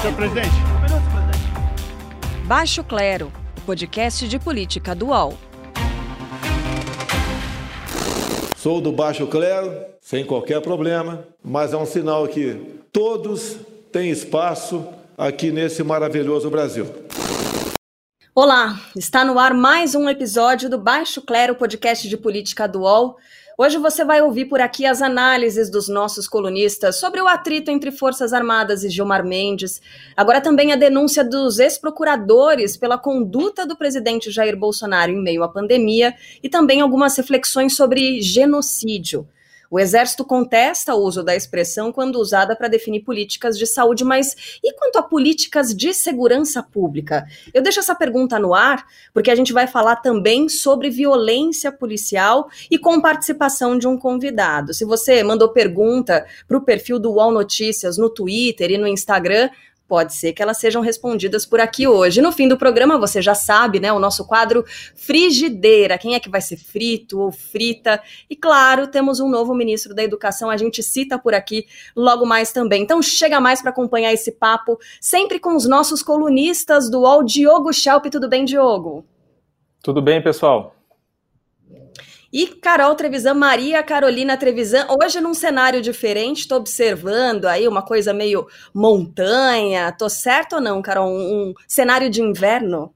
Senhor presidente. Baixo Clero, podcast de política do UOL. Sou do Baixo Clero, sem qualquer problema, mas é um sinal que todos têm espaço aqui nesse maravilhoso Brasil. Olá, está no ar mais um episódio do Baixo Clero, podcast de política do UOL. Hoje você vai ouvir por aqui as análises dos nossos colunistas sobre o atrito entre Forças Armadas e Gilmar Mendes. Agora também a denúncia dos ex-procuradores pela conduta do presidente Jair Bolsonaro em meio à pandemia e também algumas reflexões sobre genocídio. O Exército contesta o uso da expressão quando usada para definir políticas de saúde, mas e quanto a políticas de segurança pública? Eu deixo essa pergunta no ar, porque a gente vai falar também sobre violência policial e com participação de um convidado. Se você mandou pergunta para o perfil do UOL Notícias no Twitter e no Instagram, pode ser que elas sejam respondidas por aqui hoje. No fim do programa, você já sabe, né? O nosso quadro Frigideira. Quem é que vai ser frito ou frita? E claro, temos um novo ministro da Educação, a gente cita por aqui logo mais também. Então chega mais para acompanhar esse papo, sempre com os nossos colunistas do UOL, Diogo Schelp. Tudo bem, Diogo? Tudo bem, pessoal. E Carol Trevisan, Maria Carolina Trevisan, hoje num cenário diferente, estou observando aí uma coisa meio montanha. Tô certo ou não, Carol? Um, um cenário de inverno?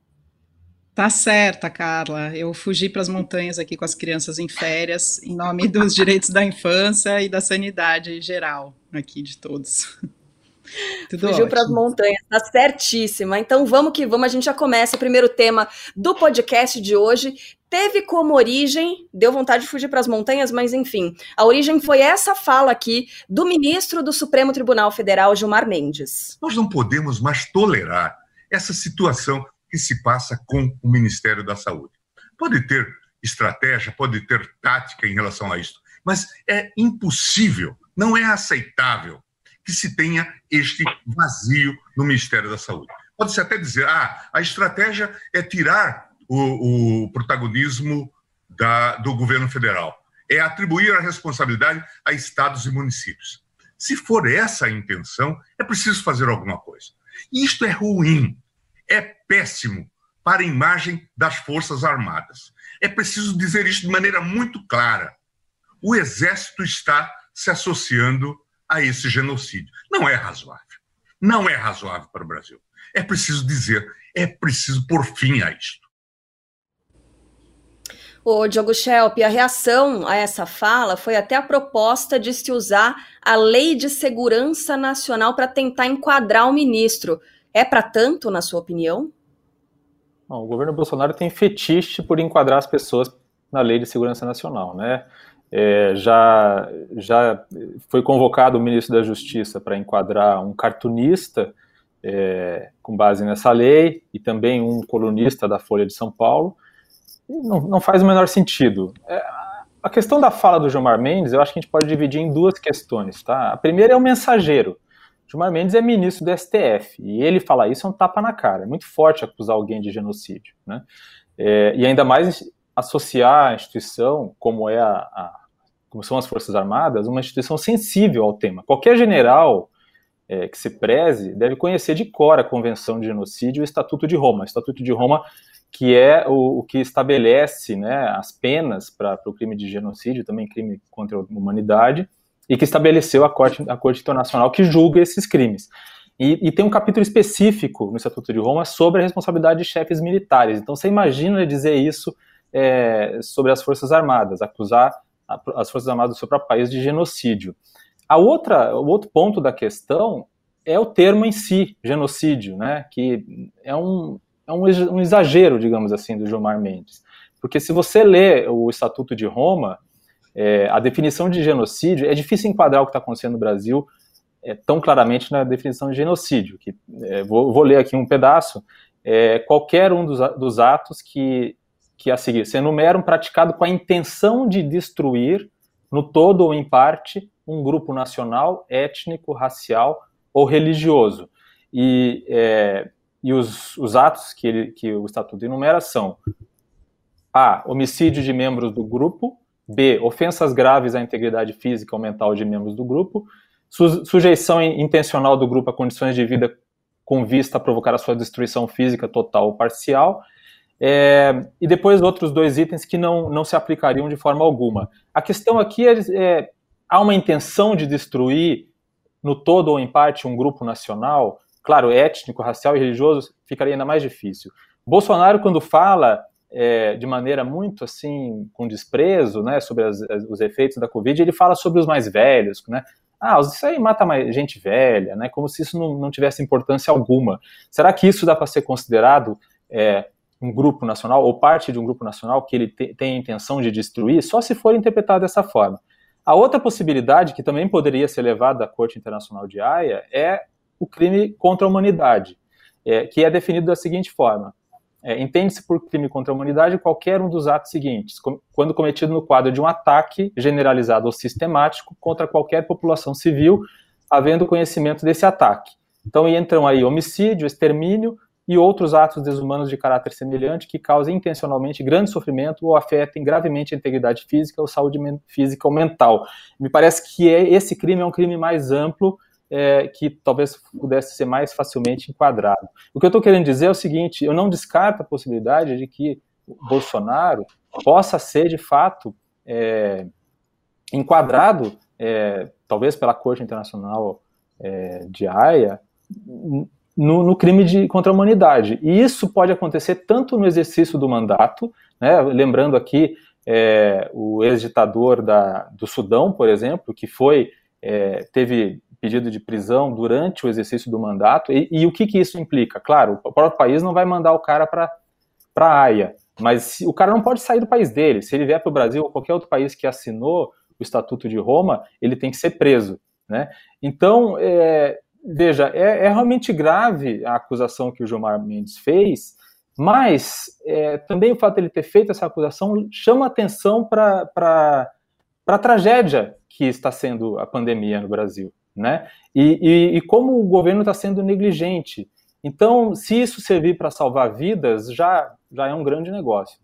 Tá certa, Carla. Eu fugi para as montanhas aqui com as crianças em férias, em nome dos direitos da infância e da sanidade geral aqui de todos. Tudo Fugiu para as montanhas, tá certíssima. Então vamos que vamos, a gente já começa o primeiro tema do podcast de hoje. Teve como origem, deu vontade de fugir para as montanhas, mas enfim, a origem foi essa fala aqui do ministro do Supremo Tribunal Federal, Gilmar Mendes. Nós não podemos mais tolerar essa situação que se passa com o Ministério da Saúde. Pode ter estratégia, pode ter tática em relação a isso, mas é impossível, não é aceitável que se tenha este vazio no Ministério da Saúde. Pode-se até dizer, ah, a estratégia é tirar o, o protagonismo da, do governo federal, é atribuir a responsabilidade a estados e municípios. Se for essa a intenção, é preciso fazer alguma coisa. E isto é ruim, é péssimo para a imagem das Forças Armadas. É preciso dizer isso de maneira muito clara. O Exército está se associando a esse genocídio. Não é razoável. Não é razoável para o Brasil. É preciso dizer, é preciso pôr fim a isto. O Diogo Schelp, a reação a essa fala foi até a proposta de se usar a Lei de Segurança Nacional para tentar enquadrar o ministro. É para tanto, na sua opinião? o governo Bolsonaro tem fetiche por enquadrar as pessoas na Lei de Segurança Nacional, né? É, já, já foi convocado o ministro da Justiça para enquadrar um cartunista é, com base nessa lei e também um colunista da Folha de São Paulo. Não, não, faz o menor sentido. É, a questão da fala do Gilmar Mendes, eu acho que a gente pode dividir em duas questões. Tá? A primeira é o mensageiro. Gilmar Mendes é ministro do STF e ele falar isso é um tapa na cara. É muito forte acusar alguém de genocídio. Né? É, e ainda mais associar a instituição, como é a, a como são as Forças Armadas, uma instituição sensível ao tema. Qualquer general é, que se preze deve conhecer de cor a Convenção de Genocídio e o Estatuto de Roma. O Estatuto de Roma, que é o, o que estabelece né, as penas para o crime de genocídio, também crime contra a humanidade, e que estabeleceu a Corte, a Corte Internacional que julga esses crimes. E, e, tem um capítulo específico no Estatuto de Roma sobre a responsabilidade de chefes militares. Então você imagina dizer isso é, sobre as Forças Armadas, acusar as Forças Armadas do seu próprio país de genocídio. A outra, o outro ponto da questão é o termo em si, genocídio, né, que é um, é um, exagero, digamos assim, do Gilmar Mendes. Porque se você lê o Estatuto de Roma, é, a definição de genocídio, é difícil enquadrar o que está acontecendo no Brasil é, tão claramente na definição de genocídio. Que, é, vou, vou, ler aqui um pedaço. É, qualquer um dos, dos atos que que a seguir se enumeram praticado com a intenção de destruir, no todo ou em parte, um grupo nacional, étnico, racial ou religioso. E, é, e os, os atos que, ele, que o Estatuto enumera são A. Homicídio de membros do grupo. B. Ofensas graves à integridade física ou mental de membros do grupo. Su, sujeição intencional do grupo a condições de vida com vista a provocar a sua destruição física total ou parcial. É, e depois outros dois itens que não, não se aplicariam de forma alguma. A questão aqui é, é há uma intenção de destruir no todo ou em parte um grupo nacional, claro, étnico, racial e religioso, ficaria ainda mais difícil. Bolsonaro, quando fala é, de maneira muito assim, com desprezo, né, sobre as, os efeitos da Covid, ele fala sobre os mais velhos, né? Ah, isso aí mata mais gente velha, né? Como se isso não, não tivesse importância alguma. Será que isso dá para ser considerado é, um grupo nacional ou parte de um grupo nacional que ele te, tem a intenção de destruir? Só se for interpretado dessa forma. A outra possibilidade, que também poderia ser levada à Corte Internacional de Haia, é o crime contra a humanidade, é, que é definido da seguinte forma: é, entende-se por crime contra a humanidade qualquer um dos atos seguintes, com, quando cometido no quadro de um ataque generalizado ou sistemático contra qualquer população civil, havendo conhecimento desse ataque. Então entram aí homicídio, extermínio, e outros atos desumanos de caráter semelhante que causem intencionalmente grande sofrimento ou afetem gravemente a integridade física ou saúde física ou mental. Me parece que é, esse crime é um crime mais amplo é, que talvez pudesse ser mais facilmente enquadrado. O que eu estou querendo dizer é o seguinte: eu não descarto a possibilidade de que Bolsonaro possa ser de fato é, enquadrado, é, talvez pela Corte Internacional é, de Haia, no, no, crime de, contra a humanidade. E isso pode acontecer tanto no exercício do mandato, né, lembrando aqui é, o ex-ditador do Sudão, por exemplo, que foi é, teve pedido de prisão durante o exercício do mandato. E, e o que, que, isso implica? Claro, o próprio país não vai mandar o cara para a Haia, mas o cara não pode sair do país dele. Se ele vier para o Brasil ou qualquer outro país que assinou o Estatuto de Roma, ele tem que ser preso. Né? Então, é, veja, é, é, realmente grave a acusação que o Gilmar Mendes fez, mas é, também o fato de ele ter feito essa acusação chama atenção para a tragédia que está sendo a pandemia no Brasil, né? E, e, e como o governo está sendo negligente. Então, se isso servir para salvar vidas, já, já é um grande negócio.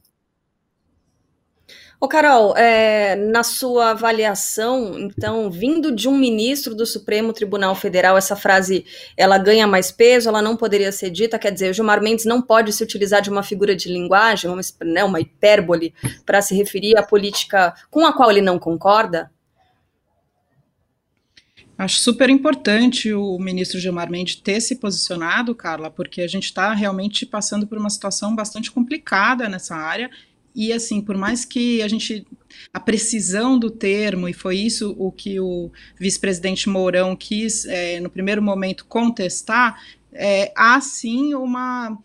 Ô, Carol, é, na sua avaliação, então, vindo de um ministro do Supremo Tribunal Federal, essa frase, ela ganha mais peso, ela não poderia ser dita, quer dizer, o Gilmar Mendes não pode se utilizar de uma figura de linguagem, uma, né, uma hipérbole, para se referir à política com a qual ele não concorda? Acho super importante o ministro Gilmar Mendes ter se posicionado, Carla, porque a gente está realmente passando por uma situação bastante complicada nessa área. E assim, por mais que a gente a precisão do termo, e foi isso o que o vice-presidente Mourão quis, é, no primeiro momento, contestar, é, há sim uma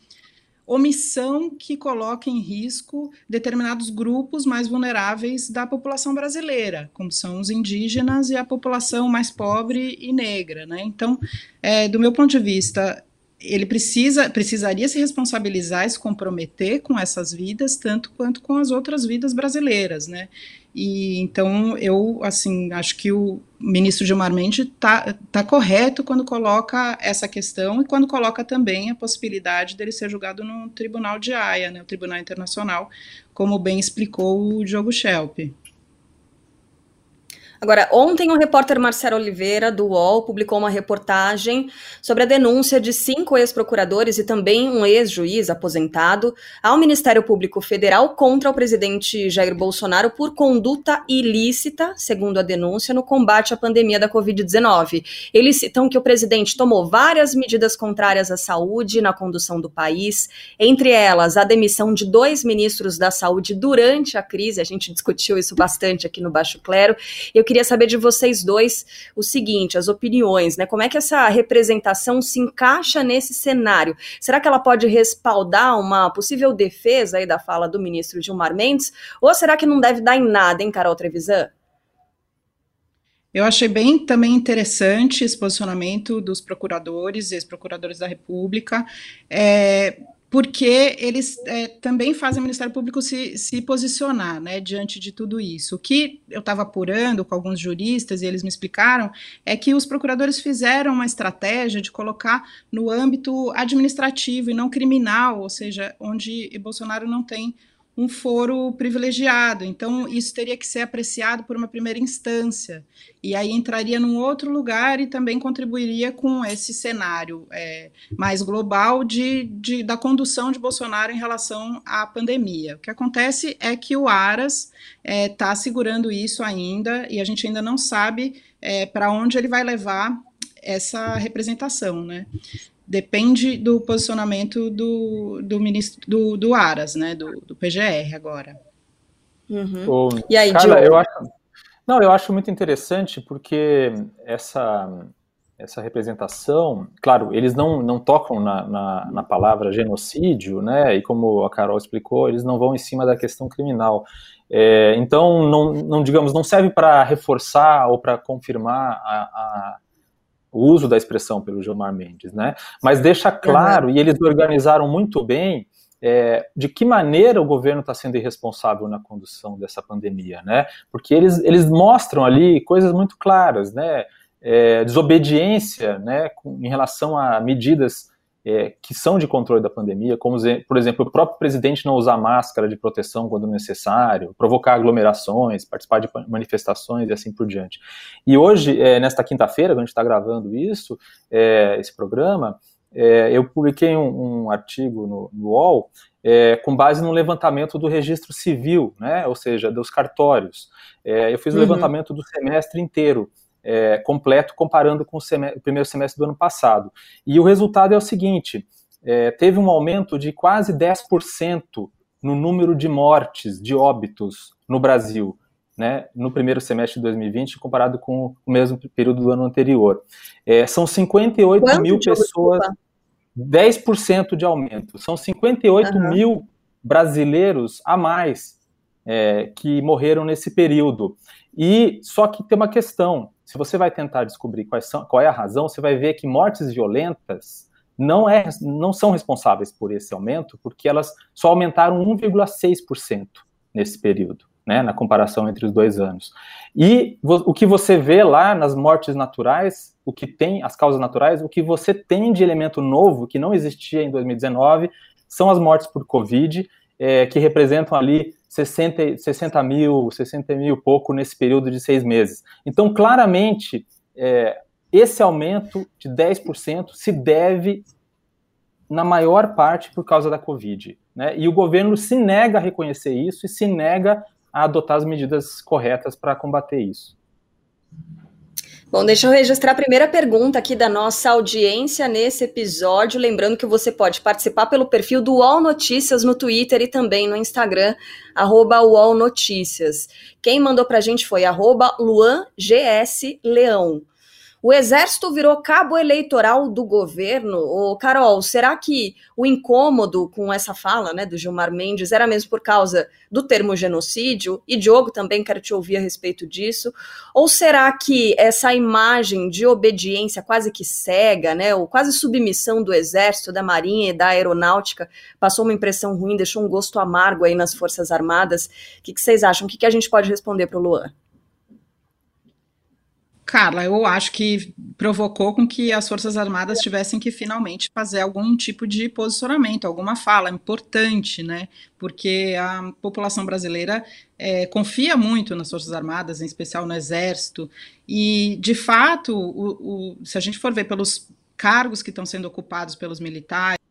omissão que coloca em risco determinados grupos mais vulneráveis da população brasileira, como são os indígenas e a população mais pobre e negra. Né? Então, é, do meu ponto de vista, ele precisa, precisaria se responsabilizar e se comprometer com essas vidas, tanto quanto com as outras vidas brasileiras, né? E então eu assim acho que o ministro Gilmar Mendes está tá correto quando coloca essa questão e quando coloca também a possibilidade dele ser julgado no Tribunal de Haia, né, o Tribunal Internacional, como bem explicou o Diogo Schelp. Agora, ontem o repórter Marcelo Oliveira, do UOL, publicou uma reportagem sobre a denúncia de cinco ex-procuradores e também um ex-juiz aposentado ao Ministério Público Federal contra o presidente Jair Bolsonaro por conduta ilícita, segundo a denúncia, no combate à pandemia da Covid-19. Eles citam que o presidente tomou várias medidas contrárias à saúde na condução do país, entre elas a demissão de dois ministros da saúde durante a crise, a gente discutiu isso bastante aqui no Baixo Clero. Eu queria saber de vocês dois o seguinte, as opiniões, né? Como é que essa representação se encaixa nesse cenário? Será que ela pode respaldar uma possível defesa aí da fala do ministro Gilmar Mendes? Ou será que não deve dar em nada, hein, Carol Trevisan? Eu achei bem também interessante esse posicionamento dos procuradores ex-procuradores da República. É, porque eles é, também fazem o Ministério Público se, se posicionar né, diante de tudo isso. O que eu estava apurando com alguns juristas e eles me explicaram é que os procuradores fizeram uma estratégia de colocar no âmbito administrativo e não criminal, ou seja, onde Bolsonaro não tem um foro privilegiado. Então, isso teria que ser apreciado por uma primeira instância. E aí entraria num outro lugar e também contribuiria com esse cenário é, mais global de, de, da condução de Bolsonaro em relação à pandemia. O que acontece é que o Aras está é, segurando isso ainda e a gente ainda não sabe é, para onde ele vai levar essa representação, né? Depende do posicionamento do, do ministro do, do Aras, né, do, do PGR agora. Uhum. e aí, cara, eu acho, não, eu acho muito interessante porque essa essa representação, claro, eles não, não tocam na, na, na, palavra genocídio, né? E como a Carol explicou, eles não vão em cima da questão criminal. É, então, não, não digamos, não serve para reforçar ou para confirmar a, a o uso da expressão pelo Gilmar Mendes, né? Mas deixa claro, e eles organizaram muito bem é, de que maneira o governo está sendo irresponsável na condução dessa pandemia, né? Porque eles, eles mostram ali coisas muito claras, né? É, desobediência, né, em relação a medidas é, que são de controle da pandemia, como, por exemplo, o próprio presidente não usar máscara de proteção quando necessário, provocar aglomerações, participar de manifestações e assim por diante. E hoje, é, nesta quinta-feira, quando a gente está gravando isso, é, esse programa, é, eu publiquei um, um artigo no, no UOL é, com base no levantamento do registro civil, né, ou seja, dos cartórios. É, eu fiz o uhum. levantamento do semestre inteiro é, completo comparando com o, semestre, o, primeiro semestre do ano passado. E o resultado é o seguinte: é, teve um aumento de quase 10% no número de mortes, de óbitos no Brasil. Né, no primeiro semestre de 2020, comparado com o mesmo período do ano anterior. É, são 58 Quanto mil pessoas, desculpa? 10% de aumento. São 58 uhum. mil brasileiros a mais é, que morreram nesse período. E só que tem uma questão: se você vai tentar descobrir são, qual é a razão, você vai ver que mortes violentas não, é, não são responsáveis por esse aumento, porque elas só aumentaram 1,6% nesse período, né, na comparação entre os dois anos. E o que você vê lá nas mortes naturais, o que tem, as causas naturais, o que você tem de elemento novo, que não existia em 2019, são as mortes por Covid, é, que representam ali 60, 60 mil, 60 mil pouco nesse período de seis meses. Então, claramente, é, esse aumento de 10% se deve, na maior parte, por causa da Covid. Né? E o governo se nega a reconhecer isso e se nega a adotar as medidas corretas para combater isso. Bom, deixa eu registrar a primeira pergunta aqui da nossa audiência nesse episódio. Lembrando que você pode participar pelo perfil do UOL Notícias no Twitter e também no Instagram, arroba Notícias. Quem mandou pra gente foi arroba Leão. O Exército virou cabo eleitoral do governo. Ô, Carol, será que o incômodo com essa fala né, do Gilmar Mendes era mesmo por causa do termo genocídio? E Diogo também quero te ouvir a respeito disso. Ou será que essa imagem de obediência quase que cega, né, ou quase submissão do Exército, da Marinha e da Aeronáutica passou uma impressão ruim, deixou um gosto amargo aí nas Forças Armadas? O que, que vocês acham? O que, que a gente pode responder para o Luan? Carla, eu acho que provocou com que as Forças Armadas tivessem que finalmente fazer algum tipo de posicionamento, alguma fala importante, né? Porque a população brasileira é, confia muito nas Forças Armadas, em especial no Exército, e de fato, o, o, se a gente for ver pelos cargos que estão sendo ocupados pelos militares,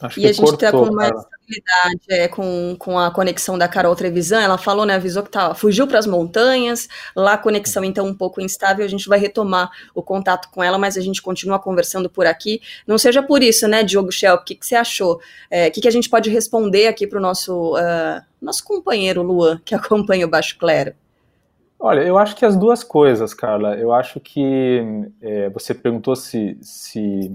Acho e a gente está com uma estabilidade é, com, com a conexão da Carol Trevisan. Ela falou, né? Avisou que tá, fugiu para as montanhas, lá a conexão então um pouco instável. A gente vai retomar o contato com ela, mas a gente continua conversando por aqui. Não seja por isso, né, Diogo Shell? O que, que você achou? É, o que, que a gente pode responder aqui para o nosso, uh, nosso companheiro Luan, que acompanha o Baixo Clero? Olha, eu acho que as duas coisas, Carla. Eu acho que é, você perguntou se, se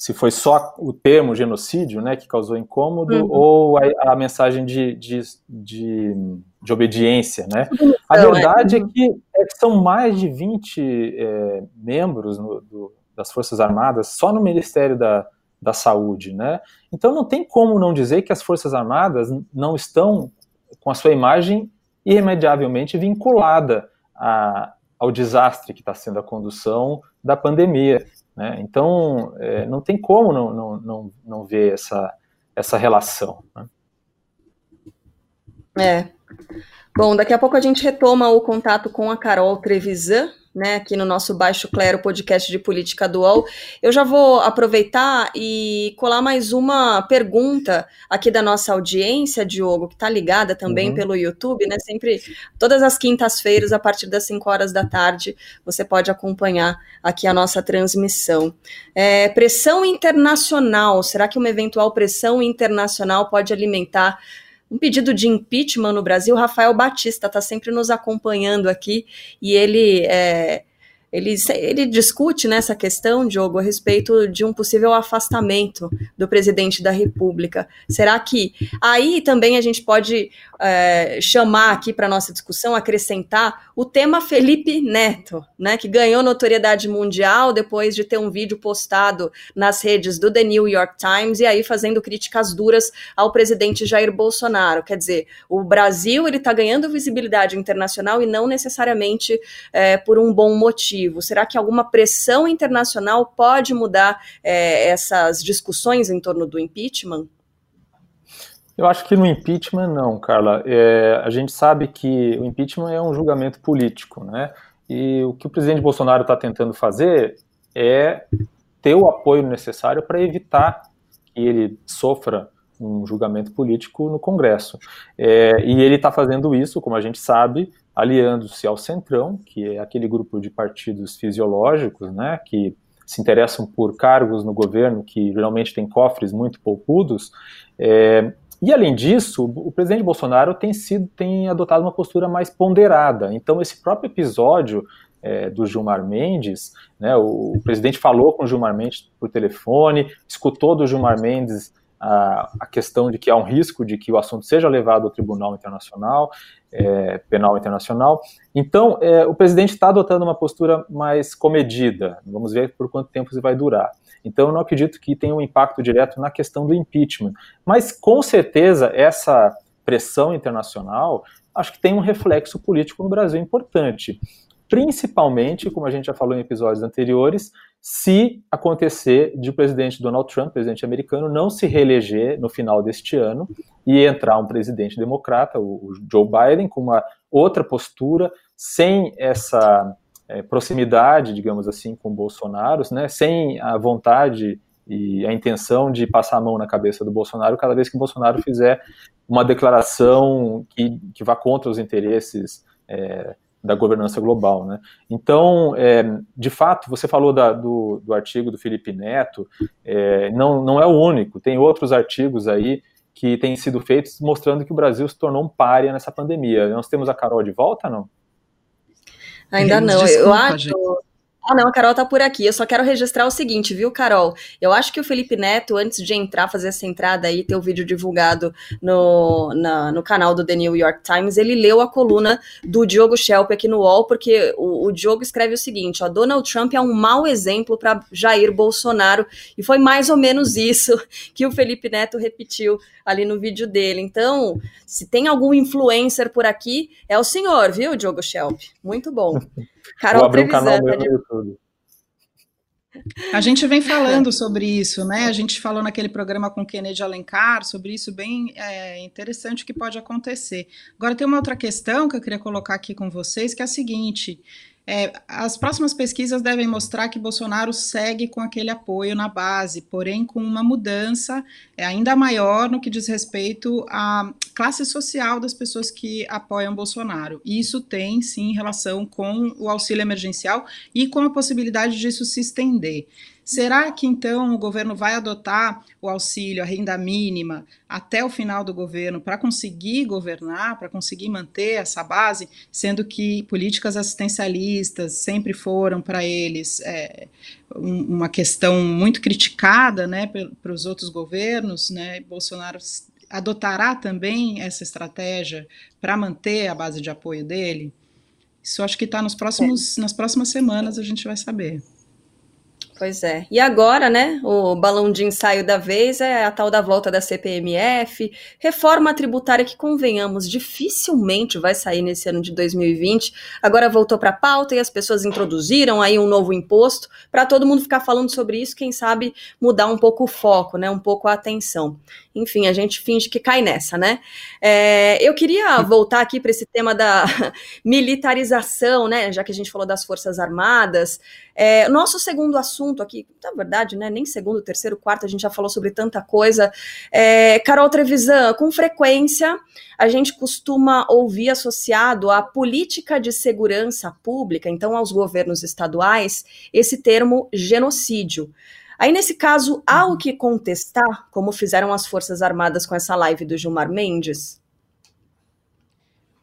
se foi só o termo genocídio né, que causou incômodo uhum. ou a, a mensagem de, de, de, de, obediência. Né? A verdade é, é que, é que são mais de 20 é, membros no, do, das Forças Armadas só no Ministério da, da Saúde. Né? Então não tem como não dizer que as Forças Armadas não estão com a sua imagem irremediavelmente vinculada a, ao desastre que está sendo a condução da pandemia. Né? Então, é, não tem como não, não, não, não ver essa, essa relação. Né? É. Bom, daqui a pouco a gente retoma o contato com a Carol Trevisan, né, aqui no nosso Baixo Clero podcast de política dual. Eu já vou aproveitar e colar mais uma pergunta aqui da nossa audiência, Diogo, que está ligada também uhum. pelo YouTube, né? Sempre, todas as quintas-feiras, a partir das 5 horas da tarde, você pode acompanhar aqui a nossa transmissão. É, pressão internacional, será que uma eventual pressão internacional pode alimentar um pedido de impeachment no Brasil. Rafael Batista está sempre nos acompanhando aqui e ele é, ele, ele discute nessa questão, Diogo, a respeito de um possível afastamento do presidente da República. Será que aí também a gente pode é, chamar aqui para nossa discussão, acrescentar o tema Felipe Neto, né, que ganhou notoriedade mundial depois de ter um vídeo postado nas redes do The New York Times e aí fazendo críticas duras ao presidente Jair Bolsonaro. Quer dizer, o Brasil ele está ganhando visibilidade internacional e não necessariamente é, por um bom motivo Será que alguma pressão internacional pode mudar é, essas discussões em torno do impeachment? Eu acho que no impeachment não, Carla. É, a gente sabe que o impeachment é um julgamento político, né? E o que o presidente Bolsonaro está tentando fazer é ter o apoio necessário para evitar que ele sofra um julgamento político no Congresso. É, e ele está fazendo isso, como a gente sabe, aliando-se ao Centrão, que é aquele grupo de partidos fisiológicos, né, que se interessam por cargos no governo que geralmente têm cofres muito poupudos. É, e além disso, o presidente Bolsonaro tem sido tem adotado uma postura mais ponderada. Então esse próprio episódio é, do Gilmar Mendes, né, o, o, presidente falou com o Gilmar Mendes por telefone, escutou do Gilmar Mendes a, a, questão de que há um risco de que o assunto seja levado ao Tribunal Internacional, é, Penal Internacional. Então, é, o presidente está adotando uma postura mais comedida. Vamos ver por quanto tempo isso vai durar. Então, eu não acredito que tenha um impacto direto na questão do impeachment. Mas, com certeza, essa pressão internacional acho que tem um reflexo político no Brasil importante. Principalmente, como a gente já falou em episódios anteriores, se acontecer de o presidente Donald Trump, presidente americano, não se reeleger no final deste ano e entrar um presidente democrata, o, Joe Biden, com uma outra postura, sem essa é, proximidade, digamos assim, com Bolsonaro, né, sem a vontade e a intenção de passar a mão na cabeça do Bolsonaro cada vez que o Bolsonaro fizer uma declaração que, que vá contra os interesses é, da governança global. Né? Então, é, de fato, você falou da, do, do, artigo do Felipe Neto, é, não, não é o único, tem outros artigos aí que têm sido feitos mostrando que o Brasil se tornou um párea nessa pandemia. Nós temos a Carol de volta, não? Ainda não, Desculpa, eu acho. Gente. Ah, não, a Carol tá por aqui. Eu só quero registrar o seguinte, viu, Carol? Eu acho que o Felipe Neto, antes de entrar, fazer essa entrada aí, ter o vídeo divulgado no, na, no canal do The New York Times, ele leu a coluna do Diogo Schelp aqui no UOL, porque o, o Diogo escreve o seguinte: ó, Donald Trump é um mau exemplo para Jair Bolsonaro. E foi mais ou menos isso que o Felipe Neto repetiu ali no vídeo dele. Então, se tem algum influencer por aqui, é o senhor, viu, Diogo Schelp? Muito bom. Carol Vou abrir um canal meu no YouTube. A gente vem falando sobre isso, né? A gente falou naquele programa com Kennedy Alencar sobre isso, bem é, interessante que pode acontecer. Agora, tem uma outra questão que eu queria colocar aqui com vocês, que é a seguinte: é, as próximas pesquisas devem mostrar que Bolsonaro segue com aquele apoio na base, porém com uma mudança é, ainda maior no que diz respeito à classe social das pessoas que apoiam Bolsonaro. Isso tem, sim, relação com o auxílio emergencial e com a possibilidade disso se estender. Será que então o governo vai adotar o auxílio, a renda mínima, até o final do governo para conseguir governar, para conseguir manter essa base, sendo que políticas assistencialistas sempre foram para eles é, uma questão muito criticada né, para os outros governos, né? Bolsonaro adotará também essa estratégia para manter a base de apoio dele? Isso acho que está nos próximos, nas próximas semanas a gente vai saber. Pois é. E agora, né, o balão de ensaio da vez é a tal da volta da CPMF, reforma tributária que, convenhamos, dificilmente vai sair nesse ano de 2020. Agora voltou para a pauta e as pessoas introduziram aí um novo imposto para todo mundo ficar falando sobre isso, quem sabe mudar um pouco o foco, né, um pouco a atenção. Enfim, a gente finge que cai nessa, né? É, eu queria voltar aqui para esse tema da militarização, né, já que a gente falou das Forças Armadas. É, nosso segundo assunto aqui, na verdade, né, nem segundo, terceiro, quarto, a gente já falou sobre tanta coisa. É, Carol Trevisan, com frequência a gente costuma ouvir associado à política de segurança pública, então aos governos estaduais, esse termo genocídio. Aí, nesse caso, há o que contestar, como fizeram as Forças Armadas com essa live do Gilmar Mendes?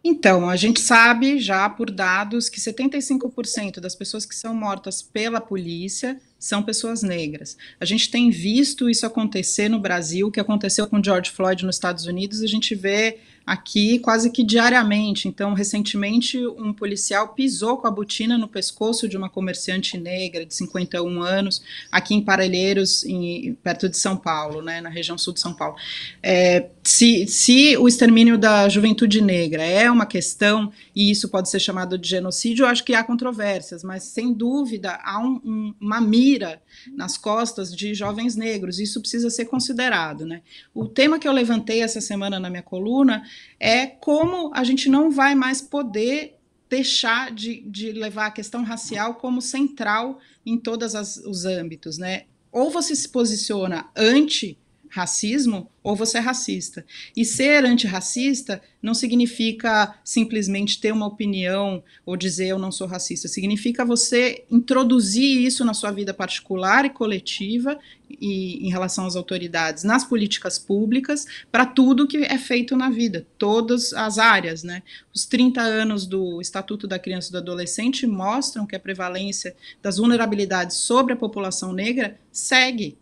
Então, a gente sabe já por dados que 75% das pessoas que são mortas pela polícia são pessoas negras. A gente tem visto isso acontecer no Brasil, que aconteceu com George Floyd nos Estados Unidos, a gente vê aqui quase que diariamente. Então, recentemente, um policial pisou com a botina no pescoço de uma comerciante negra de 51 anos, aqui em Parelheiros, em, perto de São Paulo, né, na região sul de São Paulo. É, se, se o extermínio da juventude negra é uma questão, e isso pode ser chamado de genocídio, eu acho que há controvérsias, mas sem dúvida há um, um, uma mira nas costas de jovens negros, isso precisa ser considerado. Né? O tema que eu levantei essa semana na minha coluna é como a gente não vai mais poder deixar de, de levar a questão racial como central em todos os âmbitos, né? Ou você se posiciona anti racismo ou você é racista. E ser antirracista não significa simplesmente ter uma opinião ou dizer eu não sou racista. Significa você introduzir isso na sua vida particular e coletiva e em relação às autoridades, nas políticas públicas, para tudo que é feito na vida, todas as áreas, né? Os 30 anos do Estatuto da Criança e do Adolescente mostram que a prevalência das vulnerabilidades sobre a população negra segue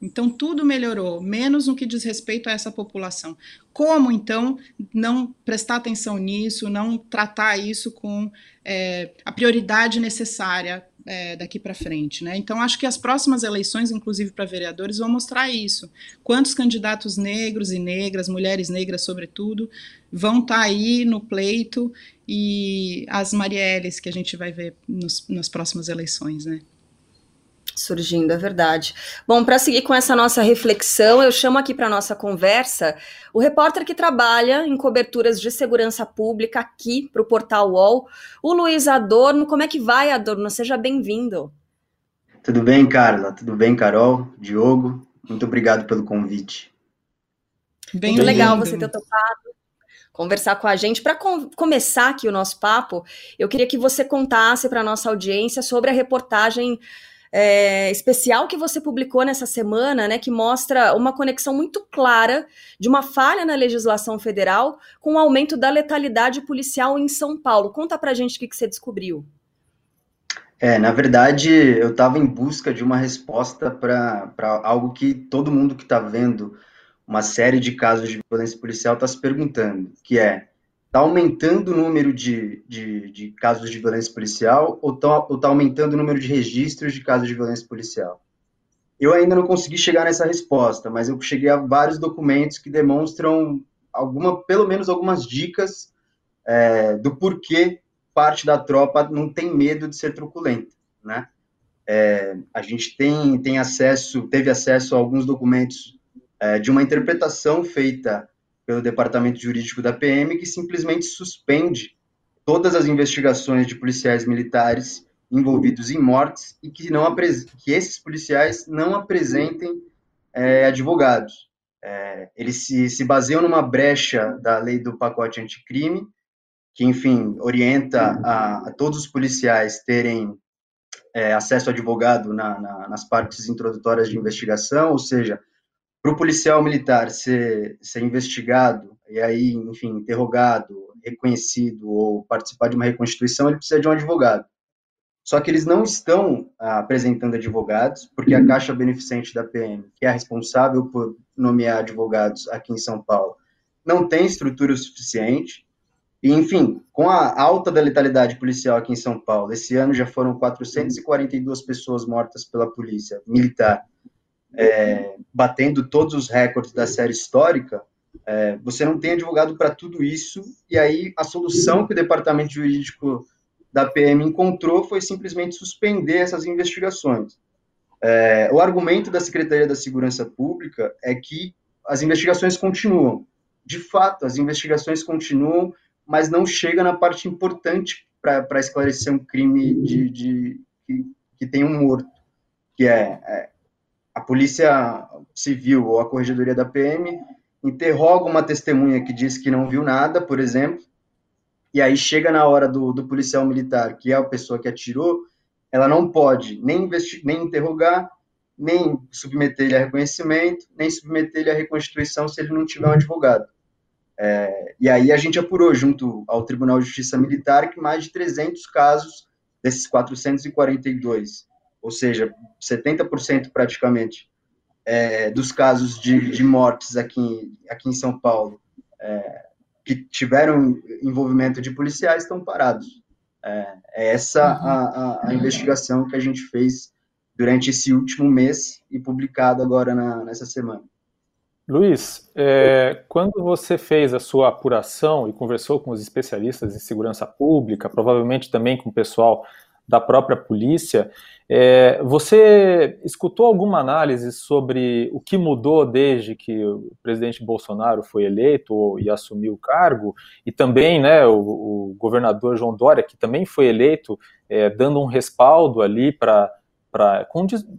então, tudo melhorou, menos no que diz respeito a essa população. Como, então, não prestar atenção nisso, não tratar isso com é, a prioridade necessária é, daqui para frente? Né? Então, acho que as próximas eleições, inclusive para vereadores, vão mostrar isso. Quantos candidatos negros e negras, mulheres negras, sobretudo, vão estar tá aí no pleito e as Marielles que a gente vai ver nos, nas próximas eleições, né? Surgindo, é verdade. Bom, para seguir com essa nossa reflexão, eu chamo aqui para nossa conversa o repórter que trabalha em coberturas de segurança pública aqui para o portal UOL, o Luiz Adorno. Como é que vai, Adorno? Seja bem-vindo. Tudo bem, Carla? Tudo bem, Carol? Diogo? Muito obrigado pelo convite. Bem Muito legal você ter topado conversar com a gente. Para com começar aqui o nosso papo, eu queria que você contasse para a nossa audiência sobre a reportagem é, especial que você publicou nessa semana, né, que mostra uma conexão muito clara de uma falha na legislação federal com o aumento da letalidade policial em São Paulo. Conta pra gente o que, que você descobriu. É, na verdade, eu estava em busca de uma resposta para algo que todo mundo que está vendo uma série de casos de violência policial está se perguntando, que é Está aumentando o número de, de, de, casos de violência policial ou está tá aumentando o número de registros de casos de violência policial? Eu ainda não consegui chegar nessa resposta, mas eu cheguei a vários documentos que demonstram alguma, pelo menos algumas dicas é, do porquê parte da tropa não tem medo de ser truculenta, né? É, a gente tem, tem acesso, teve acesso a alguns documentos é, de uma interpretação feita pelo Departamento Jurídico da PM, que simplesmente suspende todas as investigações de policiais militares envolvidos em mortes e que, não que esses policiais não apresentem é, advogados. É, eles se, se baseiam numa brecha da lei do pacote anticrime, que, enfim, orienta a, a todos os policiais terem é, acesso a advogado na, na, nas partes introdutórias de investigação, ou seja, para o policial militar ser, ser investigado e aí, enfim, interrogado, reconhecido ou participar de uma reconstituição, ele precisa de um advogado. Só que eles não estão ah, apresentando advogados, porque a Caixa Beneficente da PM, que é responsável por nomear advogados aqui em São Paulo, não tem estrutura suficiente. E, enfim, com a alta da letalidade policial aqui em São Paulo, esse ano já foram 442 pessoas mortas pela polícia militar, é, batendo todos os recordes da série histórica, é, você não tem advogado para tudo isso, e aí a solução que o departamento jurídico da PM encontrou foi simplesmente suspender essas investigações. É, o argumento da Secretaria da Segurança Pública é que as investigações continuam. De fato, as investigações continuam, mas não chega na parte importante para esclarecer um crime de, de que, que, tem um morto, que é, é a Polícia Civil ou a Corregedoria da PM interroga uma testemunha que diz que não viu nada, por exemplo, e aí chega na hora do, do policial militar, que é a pessoa que atirou, ela não pode nem, nem interrogar, nem submeter ele a reconhecimento, nem submeter ele à reconstituição se ele não tiver um advogado. É, e aí a gente apurou junto ao Tribunal de Justiça Militar que mais de 300 casos desses 442, ou seja, 70% praticamente, é, dos casos de, de, mortes aqui, aqui em São Paulo, é, que tiveram envolvimento de policiais, estão parados. É, é essa a, a, a, investigação que a gente fez durante esse último mês e publicado agora na, nessa semana. Luiz, é, quando você fez a sua apuração e conversou com os especialistas em segurança pública, provavelmente também com o pessoal da própria polícia, é, você escutou alguma análise sobre o que mudou desde que o presidente Bolsonaro foi eleito e assumiu o cargo, e também né, o, o governador João Dória, que também foi eleito, é, dando um respaldo ali para.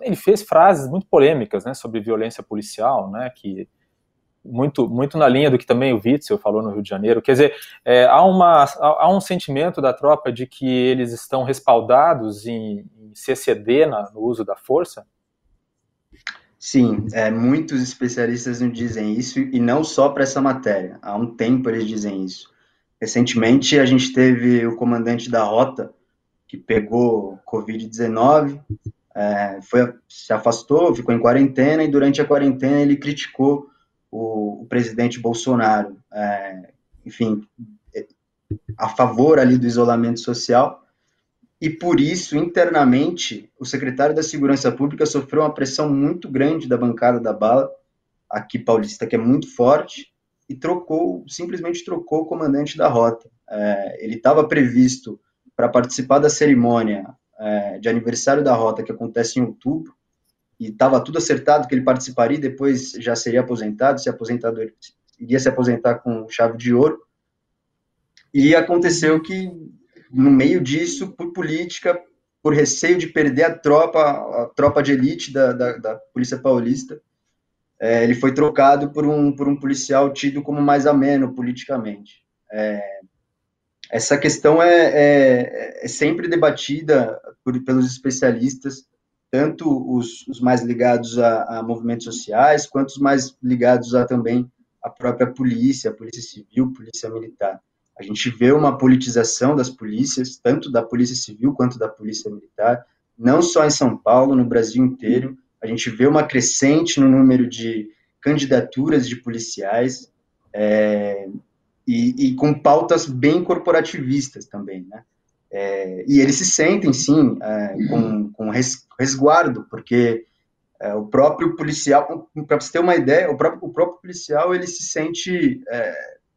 Ele fez frases muito polêmicas né, sobre violência policial, né, que muito, muito na linha do que também o Witzel falou no Rio de Janeiro. Quer dizer, é, há, uma, há um sentimento da tropa de que eles estão respaldados em, em no uso da força? Sim, é, muitos especialistas dizem isso, e não só para essa matéria. Há um tempo eles dizem isso. Recentemente, a gente teve o comandante da rota, que pegou Covid-19, é, foi, se afastou, ficou em quarentena, e durante a quarentena ele criticou o, o presidente Bolsonaro, é, enfim, a favor ali do isolamento social, e por isso, internamente, o secretário da Segurança Pública sofreu uma pressão muito grande da bancada da bala, aqui paulista, que é muito forte, e trocou, simplesmente trocou o comandante da rota. É, ele estava previsto para participar da cerimônia é, de aniversário da rota, que acontece em outubro, e estava tudo acertado que ele participaria, depois já seria aposentado, se aposentado, iria se aposentar com chave de ouro. E aconteceu que, no meio disso, por política, por receio de perder a tropa, a tropa de elite da, da, da Polícia Paulista, é, ele foi trocado por um, por um policial tido como mais ameno politicamente. É, essa questão é, é, é sempre debatida por, pelos especialistas, tanto os, os mais ligados a, a, movimentos sociais, quanto os mais ligados a também a própria polícia, polícia civil, polícia militar. A gente vê uma politização das polícias, tanto da polícia civil quanto da polícia militar, não só em São Paulo, no Brasil inteiro. A gente vê uma crescente no número de candidaturas de policiais é, e, e, com pautas bem corporativistas também, né? É, e eles se sentem, sim, é, com, com resguardo, porque é, o próprio policial, para você ter uma ideia, o próprio, o próprio policial, ele se sente, é,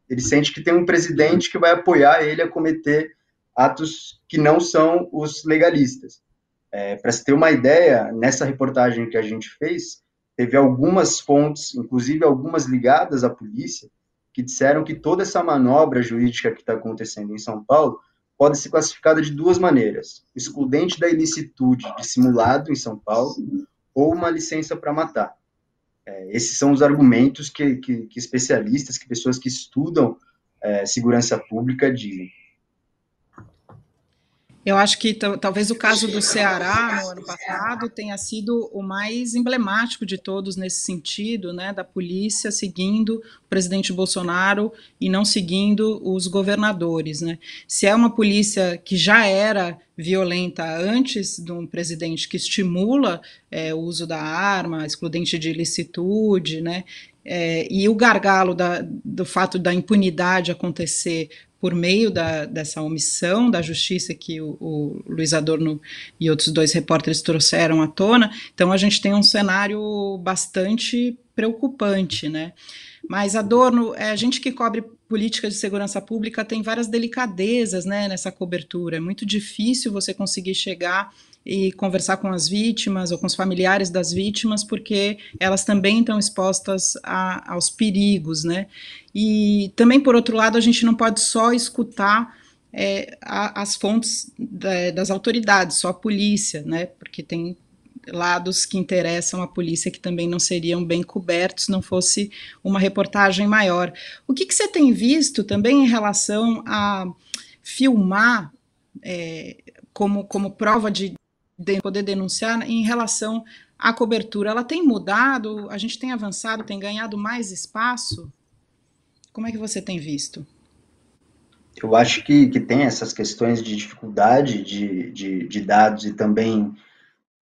ele sente que tem um presidente que vai apoiar ele a cometer atos que não são os legalistas. É, para você ter uma ideia, nessa reportagem que a gente fez, teve algumas fontes, inclusive algumas ligadas à polícia, que disseram que toda essa manobra jurídica que está acontecendo em São Paulo pode ser classificada de duas maneiras: excludente da ilicitude de simulado em São Paulo ou uma licença para matar. É, esses são os argumentos que, que, que, especialistas, que pessoas que estudam é, segurança pública dizem. Eu acho que talvez o caso do Ceará no ano passado tenha sido o mais emblemático de todos nesse sentido, né, da polícia seguindo o presidente Bolsonaro e não seguindo os governadores, né. Se é uma polícia que já era violenta antes de um presidente que estimula é, o uso da arma, excludente de ilicitude, né, é, e o gargalo da, do fato da impunidade acontecer por meio da, dessa omissão da justiça que o, o Luiz Adorno e outros dois repórteres trouxeram à tona. Então a gente tem um cenário bastante preocupante, né? Mas Adorno, é, a gente que cobre política de segurança pública tem várias delicadezas né, nessa cobertura. É muito difícil você conseguir chegar e conversar com as vítimas ou com os familiares das vítimas, porque elas também estão expostas a, aos perigos, né? E também, por outro lado, a gente não pode só escutar é, a, as fontes da, das autoridades, só a polícia, né? Porque tem lados que interessam a polícia que também não seriam bem cobertos não fosse uma reportagem maior. O que, que você tem visto também em relação a filmar é, como, como prova de, de poder denunciar em relação à cobertura? Ela tem mudado? A gente tem avançado, tem ganhado mais espaço? Como é que você tem visto? Eu acho que, que tem essas questões de dificuldade de, de, de dados e também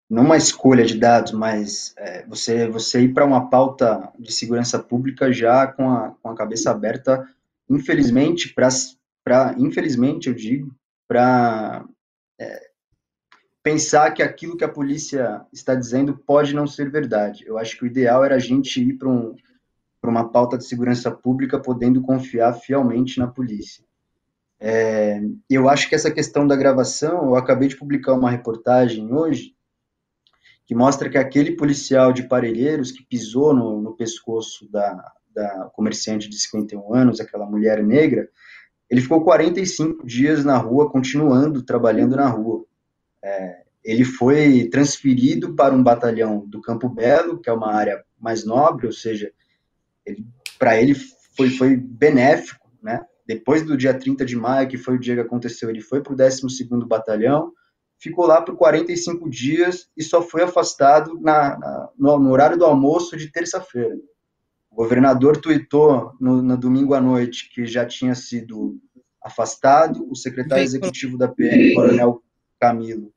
não uma escolha de dados, mas é, você, você ir para uma pauta de segurança pública já com a, com a cabeça aberta, infelizmente, para, infelizmente, eu digo, para é, pensar que aquilo que a polícia está dizendo pode não ser verdade. Eu acho que o ideal era a gente ir para um, uma pauta de segurança pública podendo confiar fielmente na polícia. É, eu acho que essa questão da gravação, eu acabei de publicar uma reportagem hoje, que mostra que aquele policial de Parelheiros que pisou no, no pescoço da, da comerciante de 51 anos, aquela mulher negra, ele ficou 45 dias na rua, continuando trabalhando na rua. É, ele foi transferido para um batalhão do Campo Belo, que é uma área mais nobre, ou seja, para ele foi, foi benéfico, né? Depois do dia 30 de maio, que foi o dia que aconteceu, ele foi para o 12º Batalhão, ficou lá por 45 dias e só foi afastado na, na, no, no, horário do almoço de terça-feira. O governador tuitou no, no, domingo à noite que já tinha sido afastado, o secretário executivo da PM, Coronel Camilo,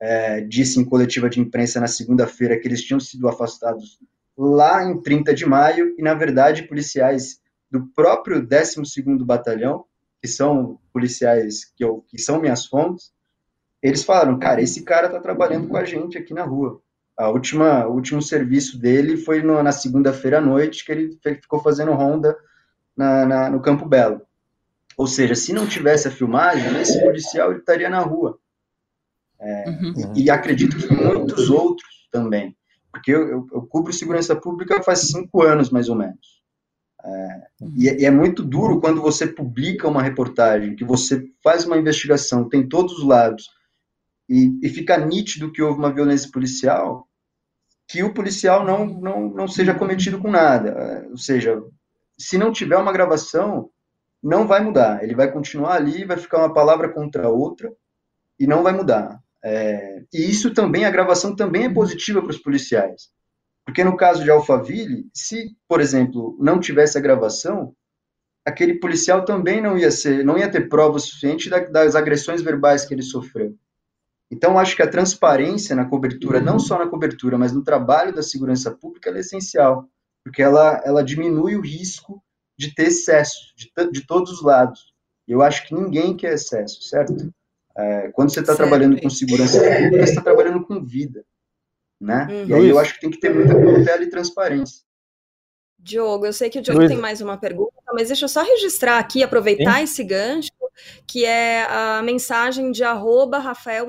é, disse em coletiva de imprensa na segunda-feira que eles tinham sido afastados lá em 30 de maio, e na verdade policiais do próprio 12º Batalhão, que são policiais que, eu, que são minhas fontes, eles falaram, cara, esse cara tá trabalhando com a gente aqui na rua. A última, o último serviço dele foi no, na segunda-feira à noite, que ele ficou fazendo ronda na, na, no Campo Belo. Ou seja, se não tivesse a filmagem, esse policial estaria na rua. É, uhum. e, e, acredito que muitos outros também. Porque eu, eu, eu, cubro segurança pública faz cinco anos, mais ou menos. É, e, é, e, é muito duro quando você publica uma reportagem, que você faz uma investigação, tem todos os lados, e, e fica nítido que houve uma violência policial, que o policial não, não, não seja cometido com nada. Ou seja, se não tiver uma gravação, não vai mudar. Ele vai continuar ali, vai ficar uma palavra contra a outra e não vai mudar. É, e isso também, a gravação também é positiva para os policiais. Porque no caso de Alphaville, se, por exemplo, não tivesse a gravação, aquele policial também não ia ser, não ia ter prova suficiente das agressões verbais que ele sofreu. Então, acho que a transparência na cobertura, não só na cobertura, mas no trabalho da segurança pública, é essencial, porque ela, ela diminui o risco de ter excesso, de, de todos os lados. Eu acho que ninguém quer excesso, certo? É, quando você está trabalhando com segurança pública, você está trabalhando com vida, né? Uhum. E aí eu acho que tem que ter muita cautela e transparência. Diogo, eu sei que o Diogo Luiz. tem mais uma pergunta, mas deixa eu só registrar aqui, aproveitar Sim. esse gancho, que é a mensagem de arroba Rafael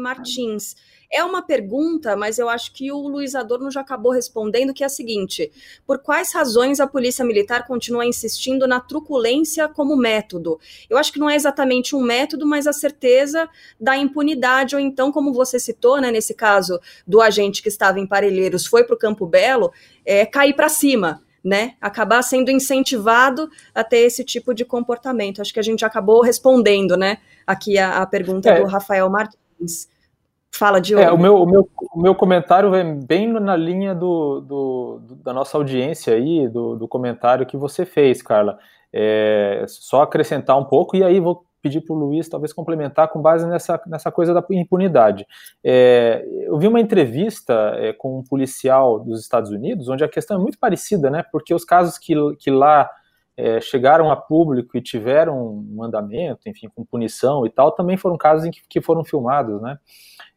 Martins. É uma pergunta, mas eu acho que o Luiz Adorno já acabou respondendo, que é a seguinte: por quais razões a Polícia Militar continua insistindo na truculência como método? Eu acho que não é exatamente um método, mas a certeza da impunidade, ou então, como você citou, né, nesse caso do agente que estava em Parelheiros, foi para o Campo Belo, é, cair para cima né, acabar sendo incentivado a ter esse tipo de comportamento. Acho que a gente acabou respondendo, né, aqui a, a pergunta é. do Rafael Martins. Fala, Diogo. É, o, meu, o, meu, o meu comentário vem bem na linha do, do, do da nossa audiência aí, do, do comentário que você fez, Carla. É, só acrescentar um pouco, e aí vou pedir para o Luiz talvez complementar com base nessa, nessa coisa da impunidade. É, eu vi uma entrevista é, com um policial dos Estados Unidos, onde a questão é muito parecida, né? Porque os casos que, que lá é, chegaram a público e tiveram um andamento, enfim, com punição e tal, também foram casos em que, que foram filmados, né?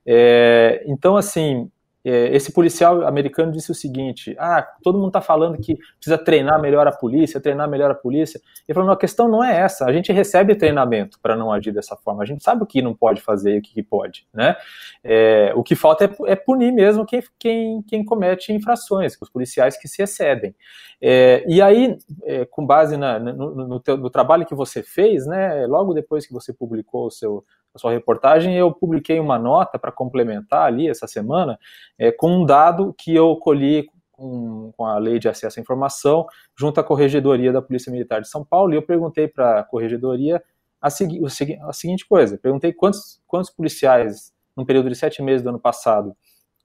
É, então, assim, esse policial americano disse o seguinte: ah, todo mundo está falando que precisa treinar melhor a polícia, treinar melhor a polícia. Ele falou: não, a questão não é essa. A gente recebe treinamento para não agir dessa forma. A gente sabe o que não pode fazer e o que pode, né? É, o que falta é, é, punir mesmo quem, quem, quem comete infrações, os policiais que se excedem. É, e aí, é, com base na, no, no, teu, no trabalho que você fez, né? Logo depois que você publicou o seu a sua reportagem, eu publiquei uma nota para complementar ali essa semana, é, com um dado que eu colhi com, com, a Lei de Acesso à Informação, junto à Corregedoria da Polícia Militar de São Paulo, e eu perguntei para a Corregedoria a, segui a, seguinte coisa: perguntei quantos, quantos policiais, num período de sete meses do ano passado,